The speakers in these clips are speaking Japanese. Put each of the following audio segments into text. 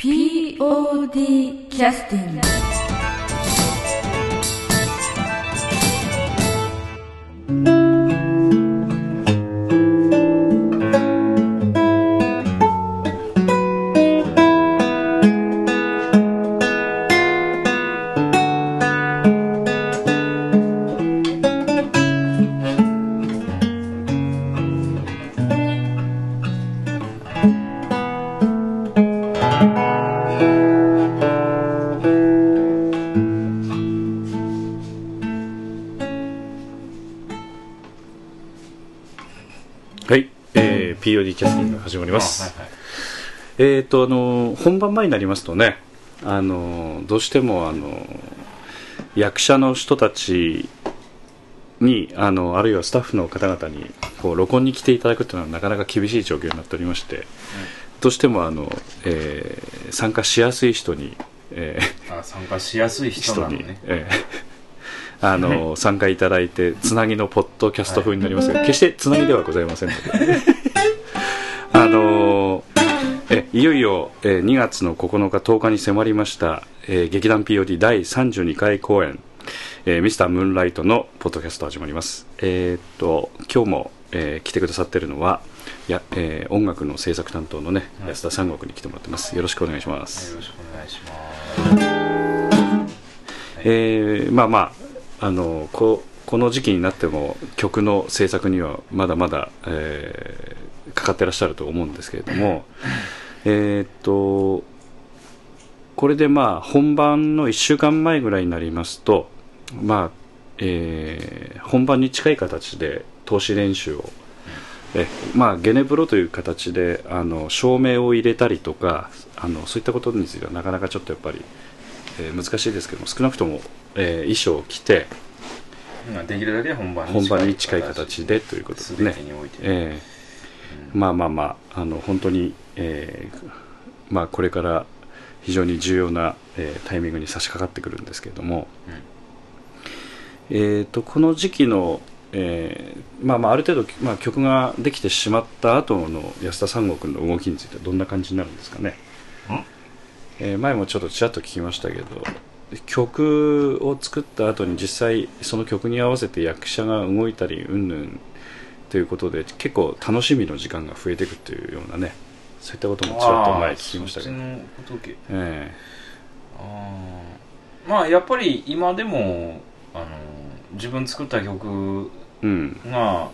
POD キャスティング始まります。はいはい。えっ、と、あの、本番前になりますとね、あの、どうしても、あの、役者の人たちに、あの、あるいはスタッフの方々に、こう、録音に来ていただくというのはなかなか厳しい状況になっておりまして、どうしても、あの、えー参加しやすい人に、えーあ参加しやすい人人に、ええあの 参加いただいてつなぎのポッドキャスト風になりますが、決してつなぎではございませんのでいよいよ、えー2月の9日10日に迫りました、えー劇団 POD 第32回公演「えーミスタームーンライトのポッドキャスト始まります。えーっと今日も、えー来てくださってるのはや、えー音楽の制作担当のね、はい。安田三国に来てもらってます。よろしくお願いします。よろしくお願いします。えーまあまああのここの時期になっても曲の制作にはまだまだ、えーかかってらっしゃると思うんですけれども えーっとこれでまあ本番の1週間前ぐらいになりますとまあえー本番に近い形で投資練習をえまあ、ゲネプロという形であの照明を入れたりとかあのそういったことについてはなかなかちょっとやっぱり、えー難しいですけども少なくとも、えー衣装を着てまあできるだけ本番に近い形でということですね。えーまあまあまああの本当に、えーまあ、これから非常に重要な、えータイミングに差し掛かってくるんですけれども、えー、とこの時期の、えーまあ、まあある程度、まあ、曲ができてしまった後の安田三国の動きについてはどんな感じになるんですかね、えー前もちょっとちらっと聞きましたけど曲を作った後に実際その曲に合わせて役者が動いたりうんぬんということで結構楽しみの時間が増えていくというようなねそういったこともちらっと前聞きましたけど、えあー。まあやっぱり今でもあの自分作った曲えうん。が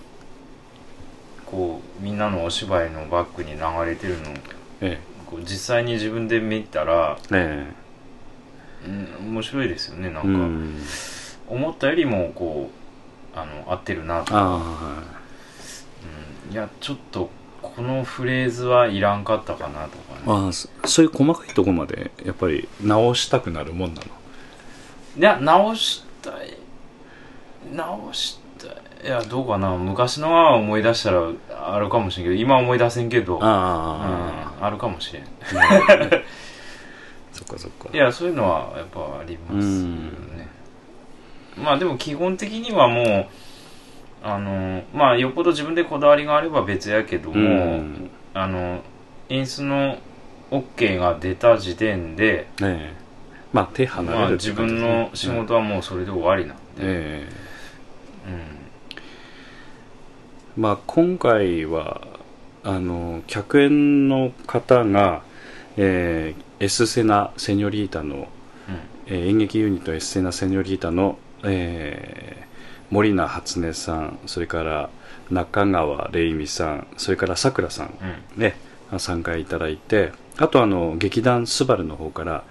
こうみんなのお芝居のバックに流れてるの。えこう実際に自分で見たら、ええ。うん、面白いですよねなんか、えうん。思ったよりもこうあの合ってるなと。か、ああはうん、いやちょっとこのフレーズはいらんかったかなとかね。いああそそういう細かいところまでやっぱり直したくなるもんなの？いや直したい。直したい。いやどうかな。昔のは思い出したらあるかもしれんけど今思い出せんけどあうん、あるかもしれん。そっかそっか。いやそういうのはやっぱありますよね。まあでも基本的にはもうあのまあよっぽど自分でこだわりがあれば別やけども、うん。あの演出の OK が出た時点で、ええ。まあ手離れまあ、るって自感じですね。分の仕事はもうそれで終わりなんで、えうん。えまあ今回はあの客演の方が、えーエスセナ・セニョリータの、えー演劇ユニットエスセナ・セニョリータの、えー森名初音さんそれから中川玲美さんそれからさくらさんうん。ね、参加いただいてあとあの劇団スバルの方から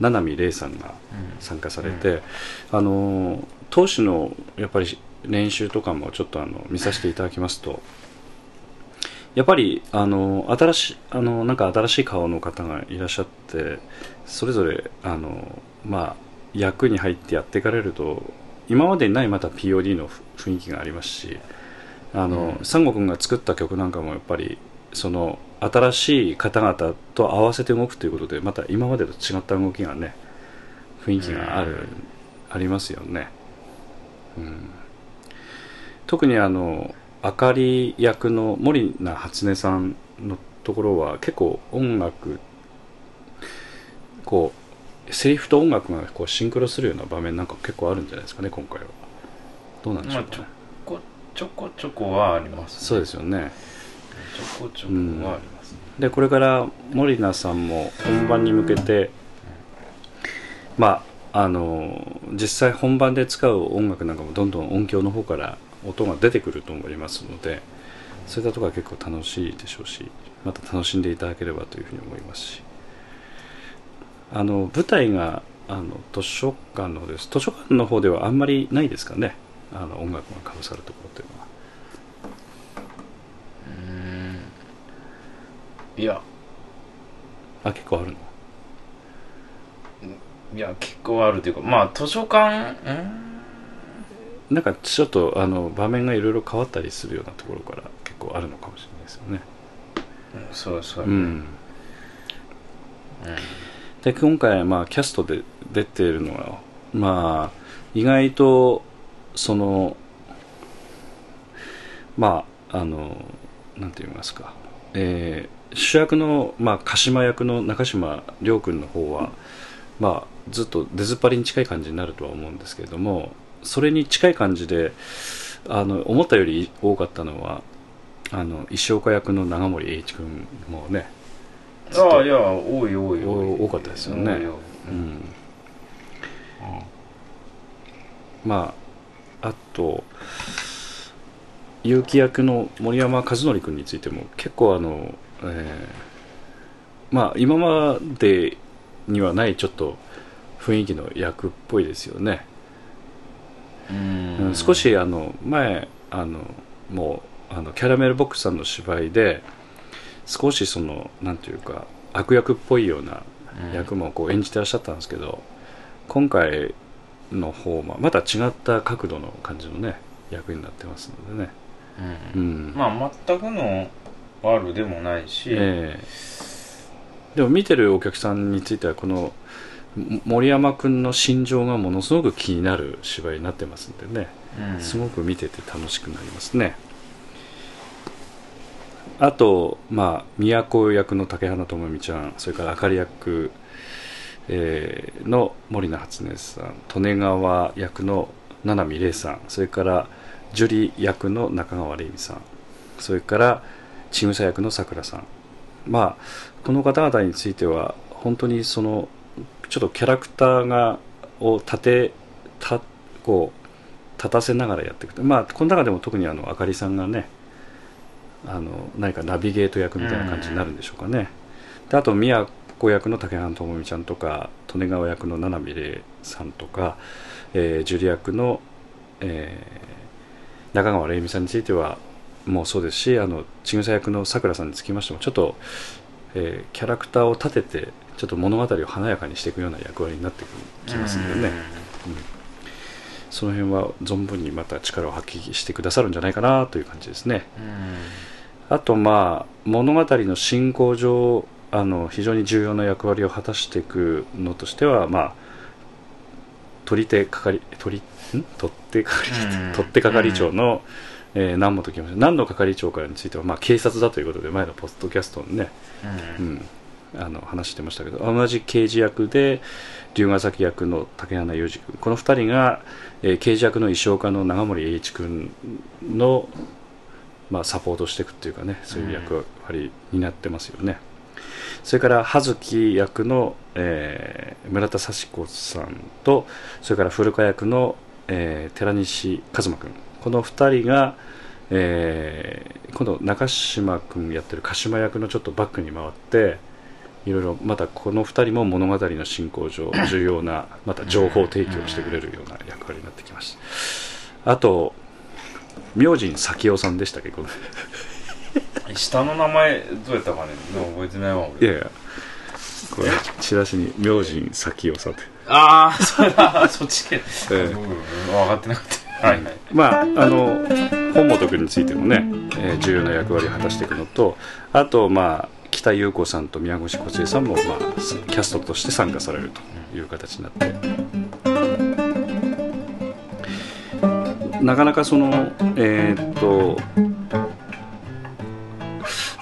七海玲さんが参加されて、あの当時のやっぱり練習とかもちょっとあの見させていただきますとやっぱりあの新しいあのなんか新しい顔の方がいらっしゃってそれぞれあの、まあ、役に入ってやっていかれると今までにないまた POD の雰囲気がありますしあの、うん。サンゴ君が作った曲なんかもやっぱりその新しい方々と合わせて動くということでまた今までと違った動きがね雰囲気がある、うん。ありますよね、うん、特にあのあかり役の森名初音さんのところは結構音楽こうセリフと音楽がこうシンクロするような場面なんか結構あるんじゃないですかね今回は。どうなんでしょうか、ねこちょこちょこはあります、そうですよね。ちょこちょこはあります、ね。でこれから森名さんも本番に向けてまああの実際本番で使う音楽なんかもどんどん音響の方から音が出てくると思いますのでそういったところは結構楽しいでしょうしまた楽しんでいただければというふうに思いますしあの舞台があの図書館の方です。図書館の方ではあんまりないですかね。あの音楽がかぶさるところっていうのは。いや。あ結構あるの？いや結構あるというかまあ図書館？うん？なんかちょっとあの場面がいろいろ変わったりするようなところから結構あるのかもしれないですよね。そうそう、うん、で今回、まあ、キャストで出ているのは、まあ、意外とそのまああのなんて言いますか、えー主役の、まあ、鹿島役の中島亮君の方は、まあ、ずっと出ずっぱりに近い感じになるとは思うんですけれどもそれに近い感じであの思ったより多かったのはあの石岡役の長森栄一君もねああいや多い多い多かったですよね。多い多いうん。まああと結城役の森山和則君についても結構あの、えーまあ今までにはないちょっと雰囲気の役っぽいですよね、うん。うん少しあの前あのもうあのキャラメルボックスさんの芝居で少しそのなんていうか悪役っぽいような役もこう演じてらっしゃったんですけど、今回の方はまた違った角度の感じのね役になってますのでね、ううん。んまあ全くの悪でもないし、ええ。でも見てるお客さんについてはこのも森山君の心情がものすごく気になる芝居になってますんでね、うん。すごく見てて楽しくなりますねあとまあ都役の竹花智美ちゃんそれからあかり役、えーの森名初音さん利根川役の七海玲さんそれから樹里役の中川玲美さんそれから千草役のさくらさん。まあこの方々については本当にそのちょっとキャラクターがを立てたこう立たせながらやっていくと。まあこの中でも特にあのあかりさんがねあの何かナビゲート役みたいな感じになるんでしょうかね、であと宮子役の竹原智美ちゃんとか利根川役の七海玲さんとか、えー、ジュリ役の、えー中川玲美さんについてはもうそうですしあの千草役のさくらさんにつきましてもちょっと、えーキャラクターを立ててちょっと物語を華やかにしていくような役割になってきますのでね、その辺は存分にまた力を発揮してくださるんじゃないかなという感じですね。あとまあ物語の進行上あの非常に重要な役割を果たしていくのとしてはまあ取り手係取りん？取っ手係？うん。取っ手係長の、えー南本清美南の係長からについてはまあ警察だということで前のポッドキャストにね、ううんん、あの話してましたけど同じ刑事役で龍ヶ崎役の竹花裕二君。この2人が、えー刑事役の石岡の長森栄一君の、まあ、サポートしていくっていうかねそういう役割になってますよね、それから葉月役の、えー村田幸子さんとそれから古川役の、えー寺西一馬君。この2人が、えー今度中島君やってる鹿島役のちょっとバックに回っていろいろまたこの2人も物語の進行上 重要なまた情報提供してくれるような役割になってきました。あと明神咲夫さんでしたっけ？この 下の名前どうやったかね？覚えてないわ。俺いやいや。これチラシに明神咲夫さんって。ああそ そっちけ、ええ。うん分かってなかった。はいはい。まああの本本君についてもね、えー重要な役割を果たしていくのとあとまあ北優子さんと宮越梢さんも、まあ、キャストとして参加されるという形になって。なかなかそのえーっと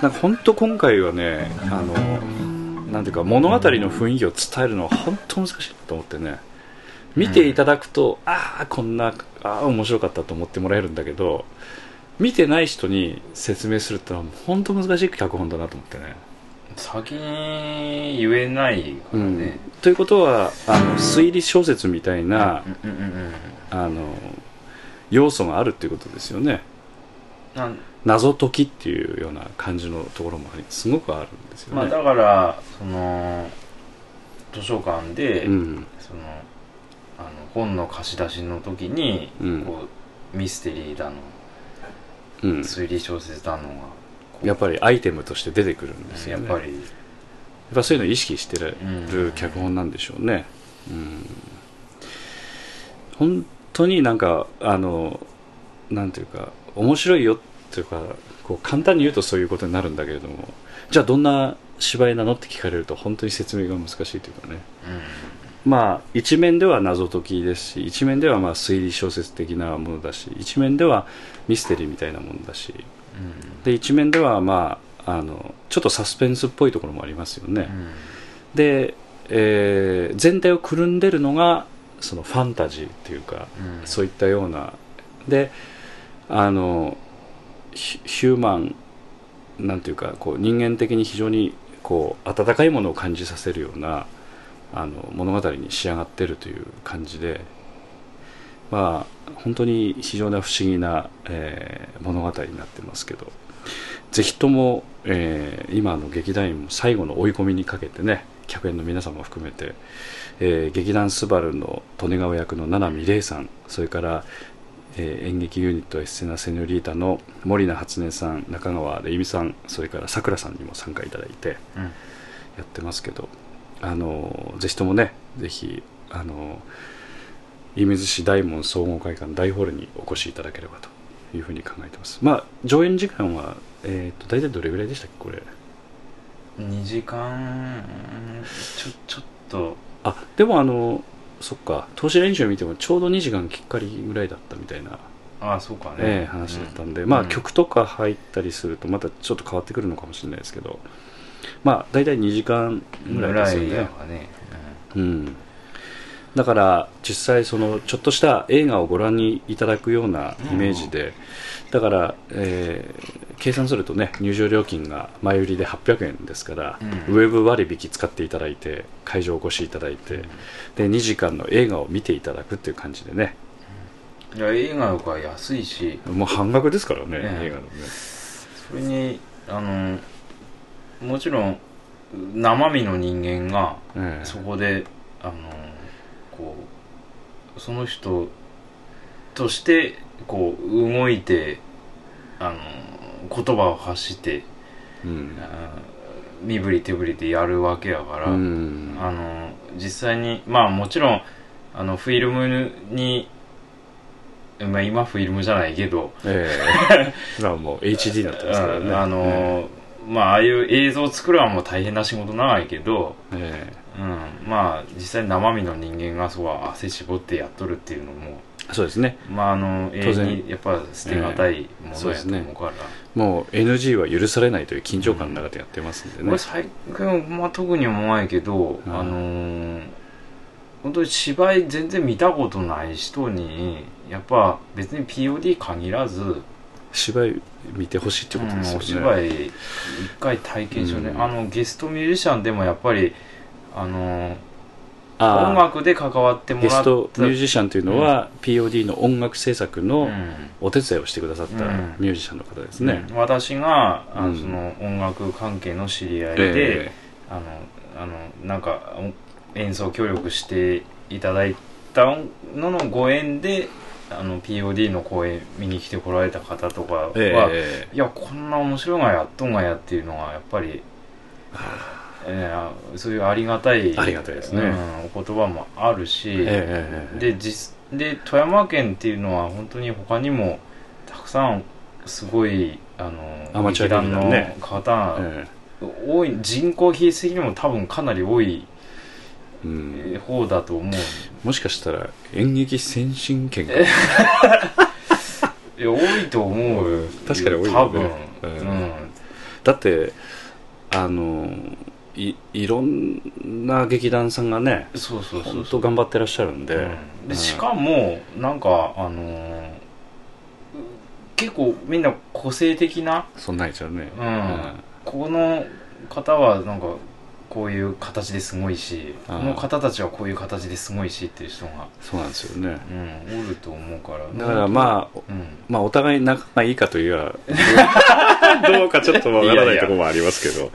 なんか本当今回はねあのなんていうか物語の雰囲気を伝えるのは本当難しいと思ってね見ていただくと、ああこんなああ面白かったと思ってもらえるんだけど見てない人に説明するってのは本当難しい脚本だなと思ってね。先に言えないからうん。ね、ということはあの推理小説みたいな、あの要素があるっていうことですよね。謎解きっていうような感じのところもありすごくあるんですよね、まあだからその図書館で、うん。そのあの本の貸し出しの時に、うん。こうミステリーだのうん、推理小説だのがやっぱりアイテムとして出てくるんですよね。やっぱり。やっぱそういうのを意識してるうん。脚本なんでしょうね、うん、本当になんかあのなんていうか面白いよっていうかこう簡単に言うとそういうことになるんだけれどもじゃあどんな芝居なのって聞かれると本当に説明が難しいというかね。まあ一面では謎解きですし一面ではまあ推理小説的なものだし一面ではミステリーみたいなものだし。で一面ではまああのちょっとサスペンスっぽいところもありますよね、うんうん。で、えー全体をくるんでるのがそのファンタジーっていうか、うん。そういったような。であのヒヒューマンなんていうかこう人間的に非常にこう温かいものを感じさせるようなあの物語に仕上がってるという感じでまあ本当に非常な不思議な、えー物語になってますけどぜひとも、えー今の劇団員も最後の追い込みにかけてね客演の皆様も含めて、えー劇団スバルの利根川役の七海玲さんそれから、えー演劇ユニットエッセナ・セニョリータの森名初音さん中川玲美さんそれからさくらさんにも参加いただいてうん。やってますけどあのぜひともねぜひあの射水市大門総合会館大ホールにお越しいただければというふうに考えてます。まあ上演時間は、えー、と大体どれぐらいでしたっけこれ。2時間ちょちょっと。あでもあのそっか。投資練習見てもちょうど2時間きっかりぐらいだったみたいな、ああそうかね、ええ話だったんで、まあうん。曲とか入ったりするとまたちょっと変わってくるのかもしれないですけど。まあ大体2時間ぐらいですよね。ぐらいだわね、うん、だから実際そのちょっとした映画をご覧にいただくようなイメージで、だから、えー計算するとね入場料金が前売りで800円ですから、うん。ウェブ割引使っていただいて会場お越しいただいて、で2時間の映画を見ていただくっていう感じでね。うん。いや映画よりは安いし。もう半額ですからね、ね。映画のね。それにあのもちろん生身の人間がええ。そこであのこうその人としてこう動いてあの言葉を発してうん。あ身振り手振りでやるわけやから、うん。あの実際にまあもちろんあのフィルムにまあ今フィルムじゃないけど、ええ。今はもう HD になってますからね。あの、まあああいう映像を作るのはもう大変な仕事長いけど、ええうん、まあ実際生身の人間がそうは汗絞ってやっとるっていうのもそうですね。まああの永遠にやっぱ捨てがたいものやと思うから、もう NG は許されないという緊張感の中でやってますんでね、これ最近、まあ、特に思わないけど、うん。あのー本当に芝居全然見たことない人にやっぱ別に POD 限らず、芝居見てほしいってことですよね、うんお芝居一回体験しようね、うん。あのゲストミュージシャンでもやっぱりあのーあー。音楽で関わってもらった。ゲストミュージシャンというのは、POD の音楽制作うのん。お手伝いをしてくださったうん。ミュージシャンの方ですね、うん。私があの、うん。その音楽関係の知り合いで、えあのあのなんかお演奏協力していただいたののご縁であの POD の公演見に来てこられた方とかは、ええ。いやこんな面白いがやっとんがやっていうのがやっぱり、えーそういうありがたいありがたいですね。うんお言葉もあるし、ええで実で富山県っていうのは本当に他にもたくさんすごいあのアマチュアの方、え多い人口比率的にも多分かなり多いえうん、方だと思うもしかしたら演劇先進権か。いや多いと思うよ。確かに多いよね。多分、うん。うん。だってあのいいろんな劇団さんがねそうそうそうそう。頑張ってらっしゃるんで,、うん。でしかもなんかあのー結構みんな個性的なそんなんじゃね、うん。この方はなんかこういう形ですごいしこの方たちはこういう形ですごいしっていう人が、そうなんですよね。うん、おると思うから。だからまああ、うん、まあお互い仲がいいかといえば どうかちょっとわからないところもありますけど。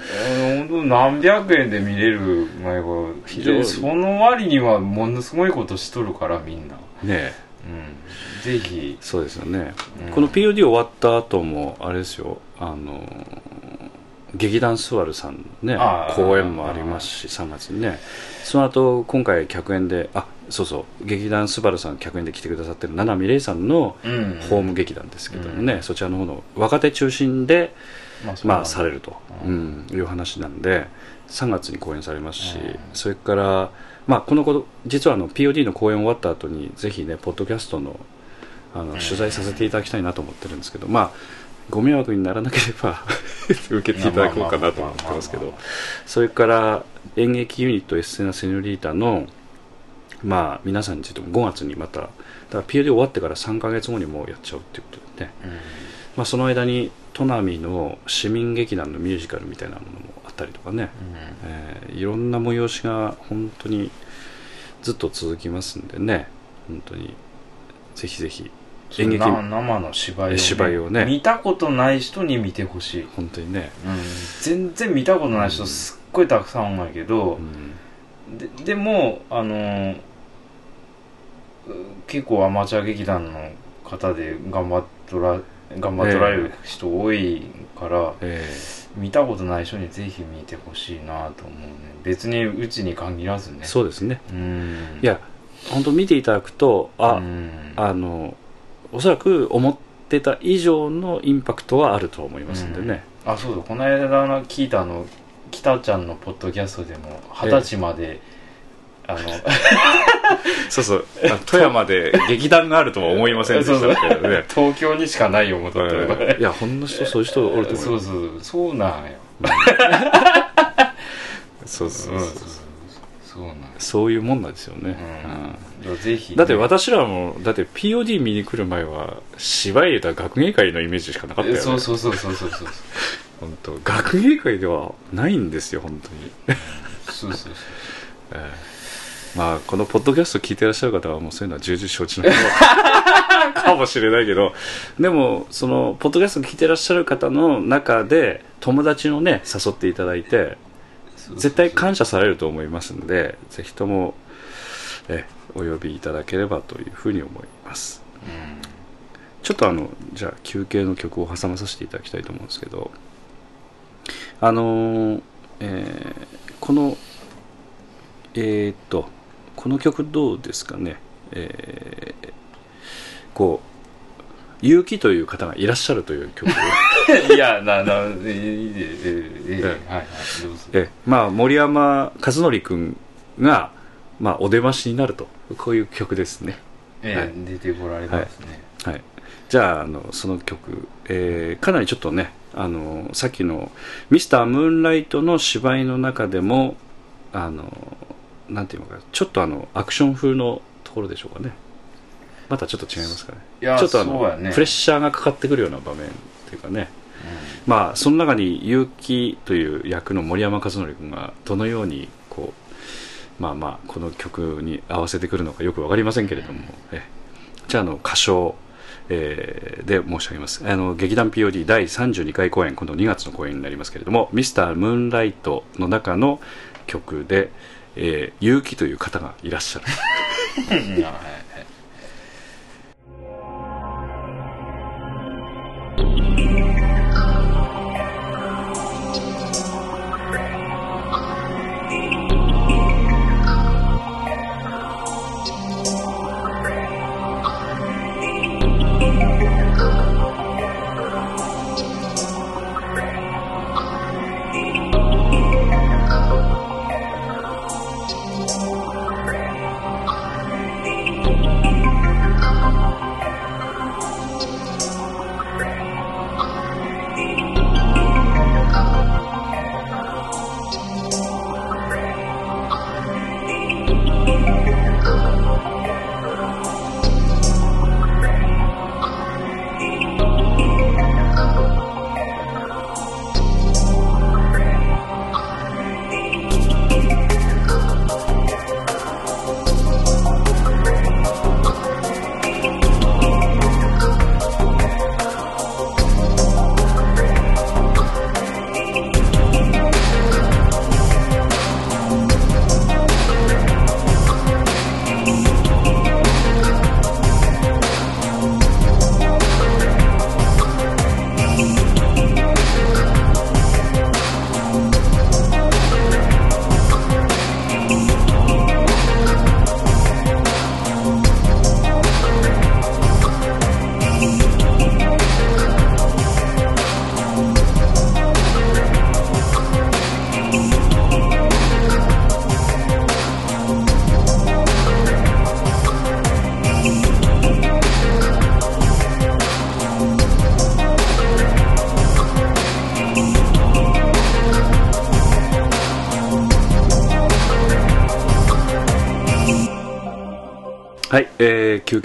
本当何百円で見れる前が非常に。でその割にはものすごいことしとるからみんな、ねうん、ぜひ、そうですよね、うん。この POD 終わった後もあれですよ。あの劇団スワルさんね公演もありますし3月にね。その後今回客演であそうそう劇団スバルさん客演で来てくださってる七海玲さんのうん。ホーム劇団ですけどもね、そちらの方の若手中心で、まあまあ、されると、ううんいう話なんで3月に公演されますし、うん。それから、まあ、このこと実はあの POD の公演終わった後にぜひねポッドキャストのあの取材させていただきたいなと思ってるんですけど、まあご迷惑にならなければ 受けていただこうかなと思ってますけど。それから演劇ユニットエッセナ・セニョリータのまあ皆さんについても5月にまただから POD 終わってから3か月後にもうやっちゃうっていうことでね。うん。まあ、その間に砺波の市民劇団のミュージカルみたいなものもあったりとかね、えーいろんな催しが本当にずっと続きますんでね。本当にぜひぜひうん、演劇な生の芝居を,、え芝居をね。見たことない人に見てほしい、本当にね、うん、全然見たことない人すっごいたくさんおるんやけどう、ん。ででもあの結構アマチュア劇団の方で頑張っとら頑張っとられる人多いから、え見たことない人にぜひ見てほしいなと思うね。別にうちに限らずね。ーそうですね。うん。いや本当見ていただくとあ、うん。あのおそらく思ってた以上のインパクトはあると思いますんでね、あそうだ。この間の聞いたあの北ちゃんのポッドキャストでも二十歳まで、あの そうそう。あ富山で劇団があるとは思いませんでしたけどね。東京にしかない思っとったよえ。ーいやほんの人そういう人おると思います。そうそうそうなんよ。そうそうそう。うんそうなんそういうもんなんですよね、うん、ぜひね、うんだって私らもだって POD 見に来る前は芝居たら学芸会のイメージしかなかったよね。そうそうそうそうそうそう。本当。学芸会ではないんですよ本当に、そうそうそう えーまあこのポッドキャスト聞いてらっしゃる方はもうそういうのは重々承知の かもしれないけど。でもそのポッドキャスト聞いてらっしゃる方の中で友達のね誘っていただいて絶対感謝されると思いますんでぜひともえお呼びいただければというふうに思います。うん。ちょっとあのじゃあ休憩の曲を挟まさせていただきたいと思うんですけどあのーえーこのえーっとこの曲どうですかね？えーこう結城という方がいらっしゃるという曲を いやななえいいでええええ。はいはいどうぞ。えまあ森山和則君が、まあ、お出ましになるとこういう曲ですね。えはい。え出てこられますね、はい、じゃああのその曲、えーかなりちょっとねあのさっきの「ミスタームーンライト」の芝居の中でもあのなんていうのかちょっとあのアクション風のところでしょうかね。またちょっと違いますかね。ちょっとあの、ね。プレッシャーがかかってくるような場面っていうかねまあその中に結城という役の森山和則君がどのようにこうまあまあこの曲に合わせてくるのかよくわかりませんけれども、えじゃあの歌唱、えーで申し上げます。あの劇団 POD 第32回公演今度2月の公演になりますけれども「ミスタームーンライト」の中の曲で、えー、結城という方がいらっしゃる「、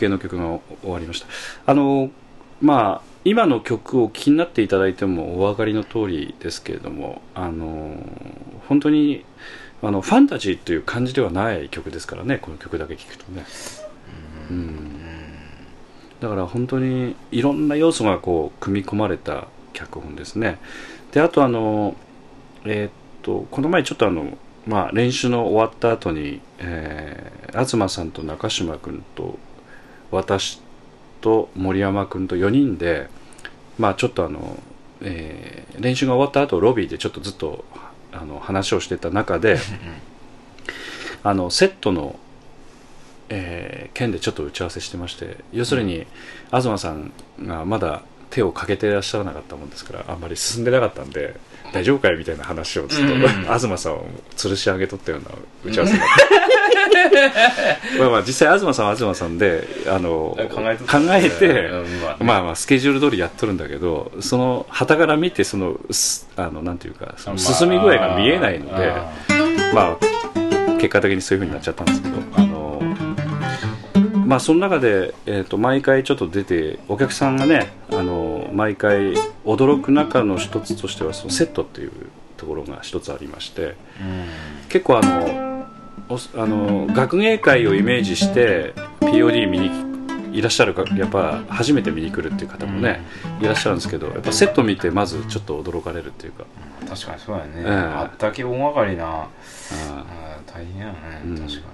えー休憩の曲が終わりました。あのまあ今の曲を気になっていただいてもお分かりの通りですけれどもあの本当にあのファンタジーという感じではない曲ですからねこの曲だけ聴くとね。うん。だから本当にいろんな要素がこう組み込まれた脚本ですね。であとあのえーっとこの前ちょっとあのまあ練習の終わった後に、えー東さんと中島君と私と森山君と4人でまあちょっとあの、えー練習が終わった後ロビーでちょっとずっとあの話をしてた中であのセットの、えー件でちょっと打ち合わせしてまして要するに、東さんがまだ手をかけていらっしゃらなかったもんですからあんまり進んでなかったんで大丈夫かいみたいな話をずっと、うん。東さんを吊るし上げとったような打ち合わせになって まあまあ実際東さんは東さんであの考え考えて、うんまあまあまあスケジュール通りやっとるんだけどその旗から見てそのすあのなんていうかその進み具合が見えないので、あまあ結果的にそういうふうになっちゃったんですけどあのまあその中で、えー、と毎回ちょっと出てお客さんがねあの毎回驚く中の一つとしてはそのセットっていうところが一つありまして結構あのおあの学芸会をイメージして POD 見にいらっしゃるかやっぱ初めて見に来るっていう方もね、いらっしゃるんですけどやっぱセット見てまずちょっと驚かれるっていうか、確かにそうやね、ええ。あったけ大掛かりな。ああ。ー大変やね、うん。確か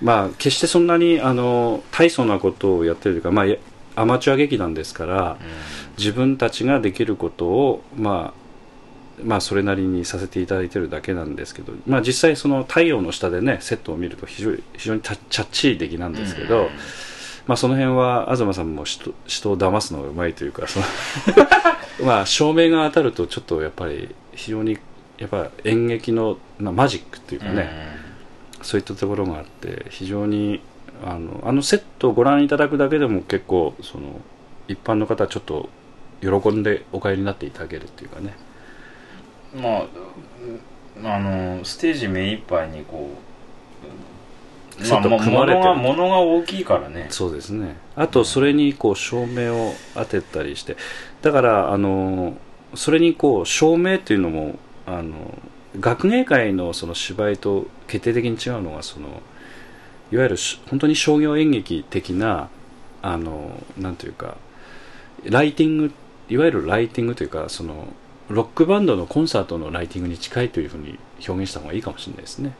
まあ決してそんなにあの大層なことをやってるというか、まあ、やアマチュア劇団ですからに、自分たちができることをまあまあそれなりにさせていただいてるだけなんですけど、まあ、実際その太陽の下でねセットを見ると非常に非常にチャッチー出来なんですけど、うん。まあ、その辺は東さんも人人を騙すのがうまいというかその まあ照明が当たるとちょっとやっぱり非常にやっぱ演劇の、まあ、マジックっていうかね、そういったところがあって非常にあのあのセットをご覧いただくだけでも結構その一般の方はちょっと喜んでお帰りになっていただけるっていうかね。うんまあうんあのステージ目いっぱいにこうセットまあ組まれてる。物が物が大きいからね。そうですね。あとそれにこう照明を当てたりして。だからあのそれにこう照明っていうのもあの学芸会のその芝居と決定的に違うのがそのいわゆるし本当に商業演劇的なあのなんていうかライティングいわゆるライティングというかそのロックバンドのコンサートのライティングに近いというふうに表現した方がいいかもしれないですね。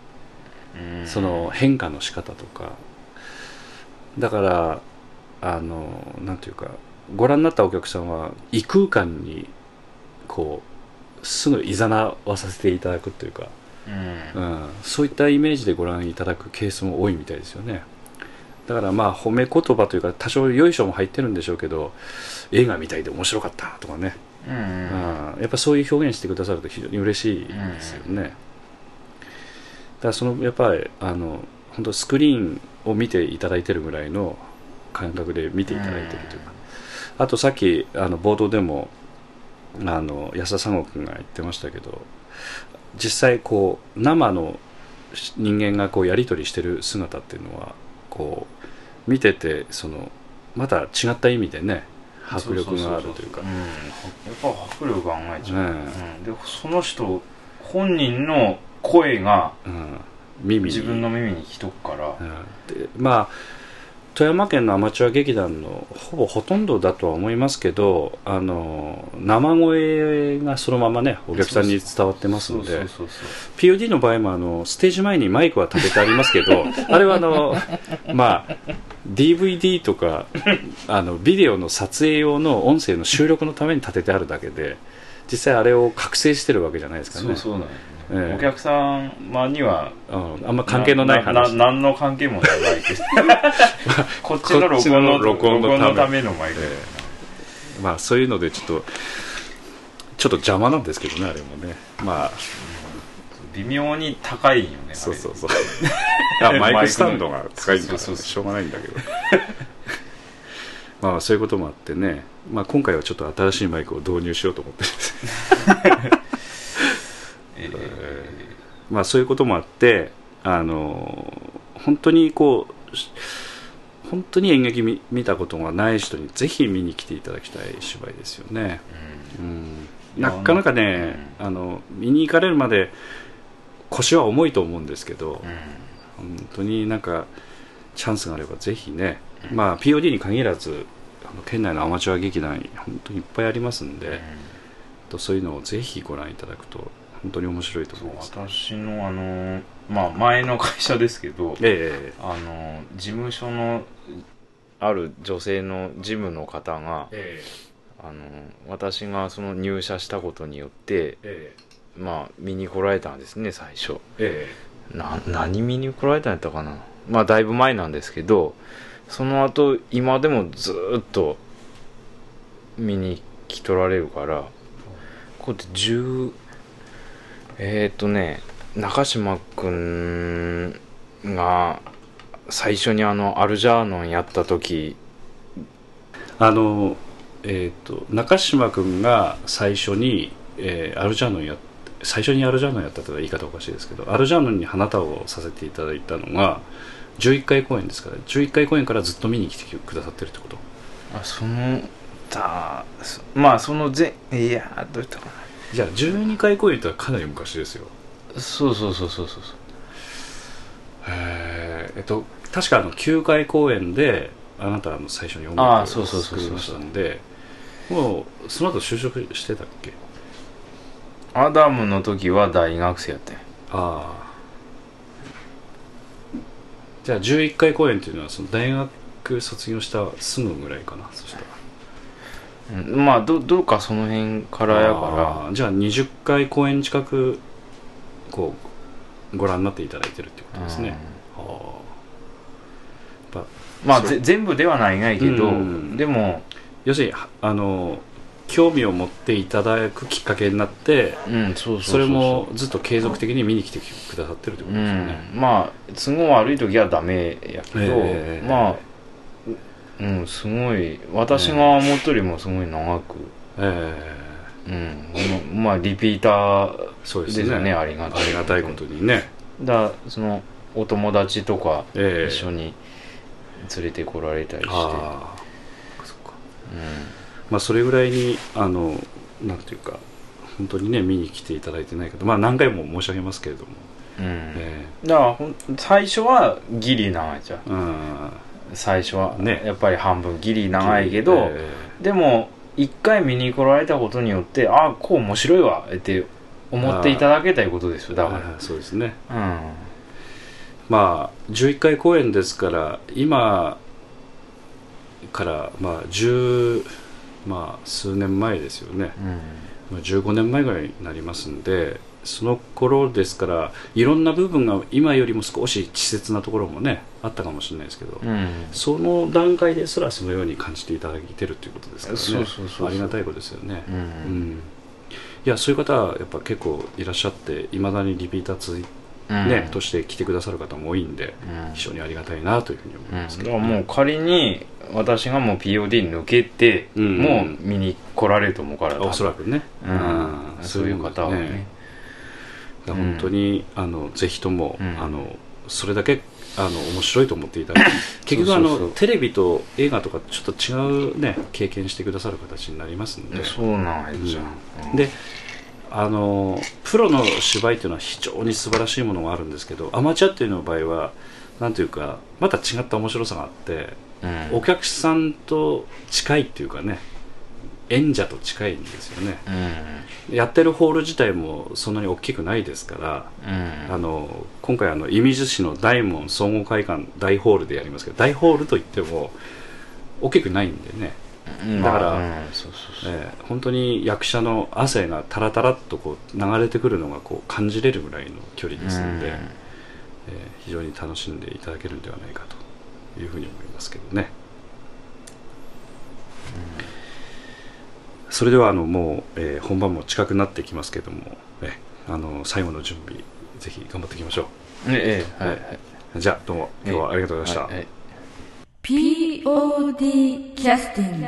うん。その変化の仕方とか。だからあのなんていうかご覧になったお客さんは異空間にこうすぐいざなわさせていただくというか、うん。うん、そういったイメージでご覧いただくケースも多いみたいですよね。だからまあ褒め言葉というか多少よいしょも入ってるんでしょうけど映画みたいで面白かったとかね、うん。うん。やっぱそういう表現してくださると非常に嬉しいですよね、だからそのやっぱりあの本当スクリーンを見ていただいてるぐらいの感覚で見ていただいてるというか、あとさっきあの冒頭でもあの安田三悟君が言ってましたけど実際こう生の人間がこうやり取りしてる姿っていうのはこう見ててそのまた違った意味でね迫力があるというか。ん、やっぱ迫力考えちゃう、ねうん、でその人本人の声がうん、耳に。自分の耳に来とくから、うん。でまあ富山県のアマチュア劇団のほぼほとんどだとは思いますけどあの生声がそのままねお客さんに伝わってますので POD の場合もあのステージ前にマイクは立ててありますけど あれはあのまあ DVD とかあのビデオの撮影用の音声の収録のために立ててあるだけで実際あれを覚醒してるわけじゃないですかね。そうそうええ。お客様にはうん。あんま関係のない話。な何の関係もない。マイクこっちの録音のこっちの録音のため。のマイク、ええ。まあそういうのでちょっとちょっと邪魔なんですけどねあれもね。まあ。微妙に高いんよねそうそうそう。あマイクスタンドが高いんだからしょうがないんだけど。まあそういうこともあってね、まあ、今回はちょっと新しいマイクを導入しようと思ってええ まあそういうこともあってあの本当にこうし本当に演劇見見たことがない人にぜひ見に来ていただきたい芝居ですよね、うん、なかなかね、あの見に行かれるまで腰は重いと思うんですけど、うん。本当になんかチャンスがあればぜひね、まあ POD に限らずあの県内のアマチュア劇団本当にいっぱいありますんで、とそういうのをぜひご覧いただくと本当に面白いと思います。私のあのまあ前の会社ですけどえあの事務所のある女性の事務の方がえあの私がその入社したことによってえまあ見に来られたんですね最初。えな何見に来られたんやったかな。まあだいぶ前なんですけどその後今でもずーっと見に来とられるからこうやって10えーっ、とね中島君が最初にあのアルジャーノンやった時。あのえっ、と中島君が最初に、えーアルジャーノンや最初にアルジャーノンやったという言い方おかしいですけどアルジャーノンに花束をさせていただいたのが11回公演ですから11回公演からずっと見に来てくださってるってこと。あそのだそまあその前いやどうやったかなじゃあ12回公演ってかなり昔ですよ。そうそうそうそうそうえー。えっと確かあの9回公演であなたあの最初に音楽をあーそうそうそうそう作りましたんでもうその後就職してたっけ？アダムの時は大学生やったよああじゃあ11回公演っていうのはその大学卒業したすぐぐらいかなそしたらうんまあどどうかその辺からやかあーじゃあ20回公演近くこうご覧になっていただいてるってこらとですね、ああやっぱまあ全部ではないないけど、うん。でも要するにはあの興味を持っていただくきっかけになってうんそうそれもずっと継続的に見に来てくださってるってこうとですよね、ん。まあ都合悪い時はダメやけど、ええ。まあうん。すごい私が思ったよりもすごい長く、えうん。まあリピーターえそうでですすねよねありがたいありがたいことにね、だそのお友達とかええ。一緒に連れてこられたりして、ああ。そっか。うまあそれぐらいにあのなんていうか本当にね見に来ていただいてないけどまあ何回も申し上げますけれども、んうん。えだから最初はギリ長いじゃんえうん最初はねやっぱり半分ギリ長いけど、えで。も一回見に来られたことによってあこう面白いわって思っていただけたいことですよえだかああそうですね。らまあ11回公演ですから今からまあ10まあ数年前ですよね、うん。うんまあ、15年前ぐらいになりますんでその頃ですからいろんな部分が今よりも少し稚拙なところもねあったかもしれないですけど、うん。その段階ですらそのように感じていただいてるということですからね。そうそうそうそう。ありがたいことですよね、ううん。んいやそういう方はやっぱ結構いらっしゃっていまだにリピーター続いうん。ねとして来てくださる方も多いんで、うん。非常にありがたいなというふうに思いうんますけど、だからもう仮に私がもう POD 抜けて、うん。もう見に来られると思うからおそらくね、うん。そういう方はね本当に、あのぜひとも、うん。あのそれだけあの面白いと思っていただく 結局あのテレビと映画とかちょっと違うね経験してくださる形になりますんで。そうなんやじゃん、であのプロの芝居っていうのは非常に素晴らしいものがあるんですけどアマチュアっていうの場合はなんていうかまた違った面白さがあってうん。お客さんと近いっていうかね演者と近いんですよね。うん。やってるホール自体もそんなに大きくないですからうん。あの今回あの射水市の大門総合会館大ホールでやりますけど大ホールといっても大きくないんでね、うん。だからえー本当に役者の汗がタラタラっとこう流れてくるのがこう感じれるぐらいの距離ですので、うん。えー非常に楽しんでいただけるんではないかというふうに思いますけどね、それではあのもう、えー本番も近くなってきますけども、えーあの最後の準備ぜひ頑張っていきましょええはい。はい、うじゃあどうも今日はありがとうございました、POD キャスティング